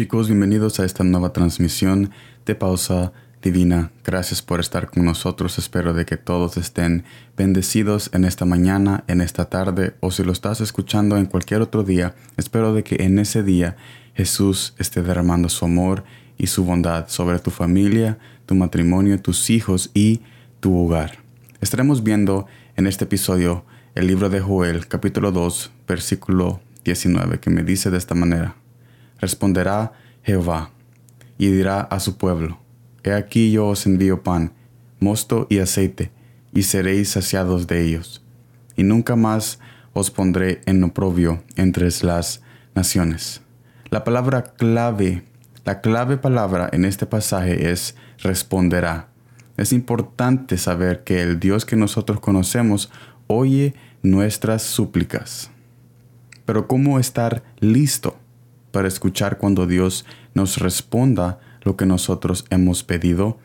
Chicos, bienvenidos a esta nueva transmisión de Pausa Divina. Gracias por estar con nosotros. Espero de que todos estén bendecidos en esta mañana, en esta tarde o si lo estás escuchando en cualquier otro día. Espero de que en ese día Jesús esté derramando su amor y su bondad sobre tu familia, tu matrimonio, tus hijos y tu hogar. Estaremos viendo en este episodio el libro de Joel, capítulo 2, versículo 19, que me dice de esta manera. Responderá Jehová y dirá a su pueblo, He aquí yo os envío pan, mosto y aceite, y seréis saciados de ellos, y nunca más os pondré en oprobio entre las naciones. La palabra clave, la clave palabra en este pasaje es responderá. Es importante saber que el Dios que nosotros conocemos oye nuestras súplicas. Pero ¿cómo estar listo? Para escuchar cuando Dios nos responda lo que nosotros hemos pedido,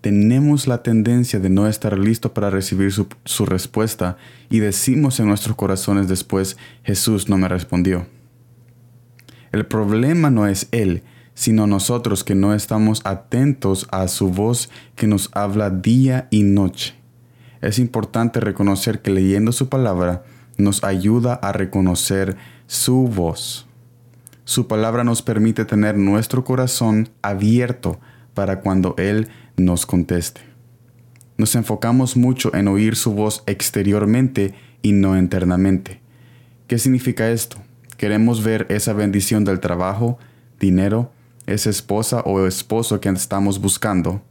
tenemos la tendencia de no estar listo para recibir su, respuesta y decimos en nuestros corazones después, Jesús no me respondió. El problema no es Él, sino nosotros que no estamos atentos a su voz que nos habla día y noche. Es importante reconocer que leyendo su palabra nos ayuda a reconocer su voz. Su palabra nos permite tener nuestro corazón abierto para cuando Él nos conteste. Nos enfocamos mucho en oír su voz exteriormente y no internamente. ¿Qué significa esto? Queremos ver esa bendición del trabajo, dinero, esa esposa o esposo que estamos buscando,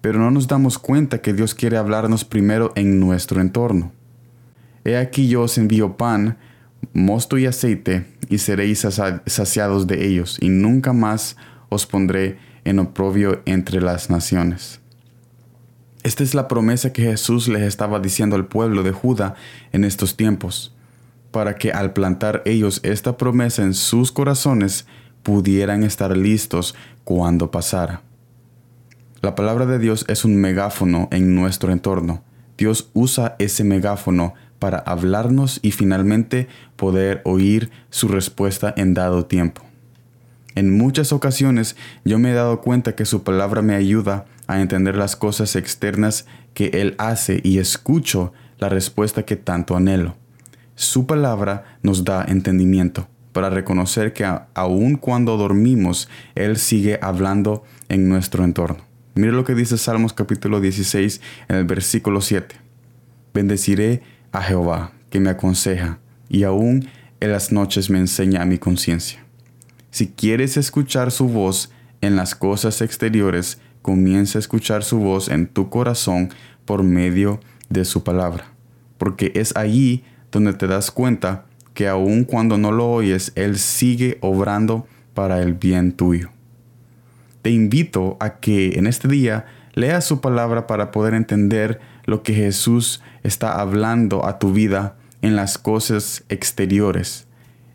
pero no nos damos cuenta que Dios quiere hablarnos primero en nuestro entorno. He aquí yo os envío pan, mosto y aceite, y seréis saciados de ellos, y nunca más os pondré en oprobio entre las naciones. Esta es la promesa que Jesús les estaba diciendo al pueblo de Judá en estos tiempos, para que al plantar ellos esta promesa en sus corazones pudieran estar listos cuando pasara. La palabra de Dios es un megáfono en nuestro entorno. Dios usa ese megáfono para hablarnos y finalmente poder oír su respuesta en dado tiempo. En muchas ocasiones yo me he dado cuenta que su palabra me ayuda a entender las cosas externas que Él hace y escucho la respuesta que tanto anhelo. Su palabra nos da entendimiento para reconocer que aun cuando dormimos, Él sigue hablando en nuestro entorno. Mire lo que dice Salmos capítulo 16 en el versículo 7. Bendeciré a Jehová, que me aconseja, y aún en las noches me enseña a mi conciencia. Si quieres escuchar su voz en las cosas exteriores, comienza a escuchar su voz en tu corazón por medio de su palabra, porque es allí donde te das cuenta que aun cuando no lo oyes, Él sigue obrando para el bien tuyo. Te invito a que en este día leas su palabra para poder entender lo que Jesús está hablando a tu vida en las cosas exteriores.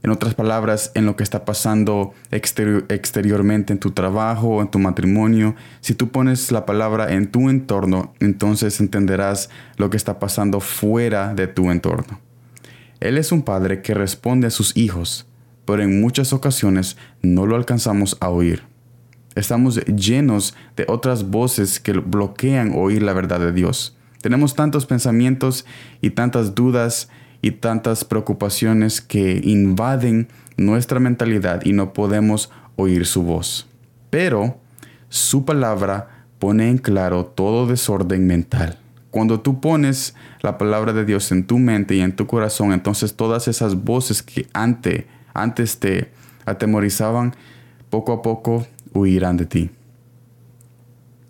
En otras palabras, en lo que está pasando exteriormente en tu trabajo, en tu matrimonio. Si tú pones la palabra en tu entorno, entonces entenderás lo que está pasando fuera de tu entorno. Él es un padre que responde a sus hijos, pero en muchas ocasiones no lo alcanzamos a oír. Estamos llenos de otras voces que bloquean oír la verdad de Dios. Tenemos tantos pensamientos y tantas dudas y tantas preocupaciones que invaden nuestra mentalidad y no podemos oír su voz. Pero su palabra pone en claro todo desorden mental. Cuando tú pones la palabra de Dios en tu mente y en tu corazón, entonces todas esas voces que antes, antes te atemorizaban, poco a poco huirán de ti.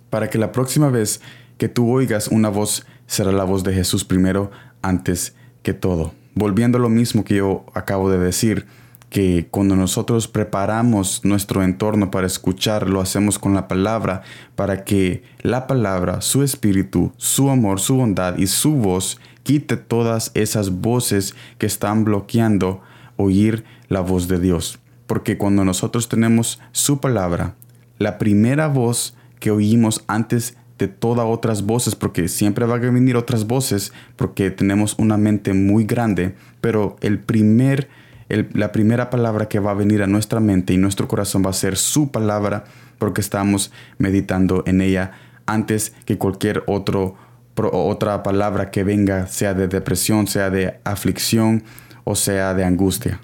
Para que la próxima vez que tú oigas una voz será la voz de Jesús primero antes que todo. Volviendo a lo mismo que yo acabo de decir, que cuando nosotros preparamos nuestro entorno para escuchar, lo hacemos con la palabra, para que la palabra, su espíritu, su amor, su bondad y su voz quite todas esas voces que están bloqueando oír la voz de Dios. Porque cuando nosotros tenemos su palabra, la primera voz que oímos antes de todas otras voces, porque siempre van a venir otras voces, porque tenemos una mente muy grande, pero el primer la primera palabra que va a venir a nuestra mente y nuestro corazón va a ser su palabra porque estamos meditando en ella antes que cualquier otro, otra palabra que venga, sea de depresión, sea de aflicción o sea de angustia.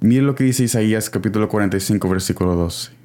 Mire lo que dice Isaías capítulo 45 versículo 12.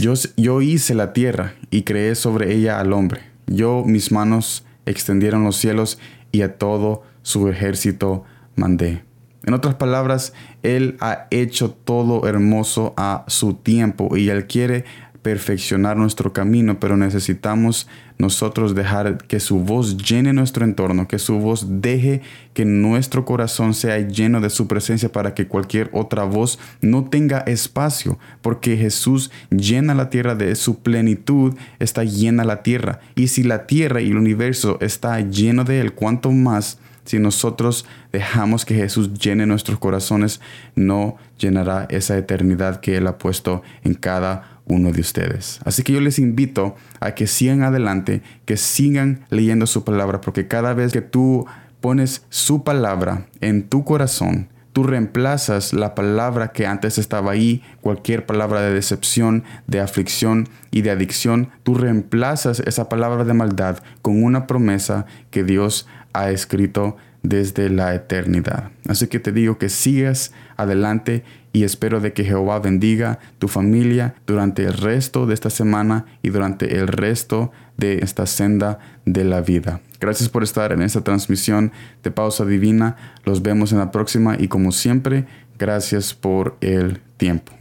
Yo, hice la tierra y creé sobre ella al hombre. Yo mis manos extendieron los cielos y a todo su ejército mandé. En otras palabras, Él ha hecho todo hermoso a su tiempo y Él quiere perfeccionar nuestro camino, pero necesitamos nosotros dejar que su voz llene nuestro entorno, que su voz deje que nuestro corazón sea lleno de su presencia para que cualquier otra voz no tenga espacio, porque Jesús llena la tierra de su plenitud, está llena la tierra. Y si la tierra y el universo está lleno de Él, ¿cuánto más? Si nosotros dejamos que Jesús llene nuestros corazones, no llenará esa eternidad que Él ha puesto en cada uno de ustedes. Así que yo les invito a que sigan adelante, que sigan leyendo su palabra, porque cada vez que tú pones su palabra en tu corazón, tú reemplazas la palabra que antes estaba ahí, cualquier palabra de decepción, de aflicción y de adicción, tú reemplazas esa palabra de maldad con una promesa que Dios ha escrito desde la eternidad. Así que te digo que sigas adelante y espero de que Jehová bendiga tu familia durante el resto de esta semana y durante el resto de esta senda de la vida. Gracias por estar en esta transmisión de Pausa Divina. Los vemos en la próxima y como siempre, gracias por el tiempo.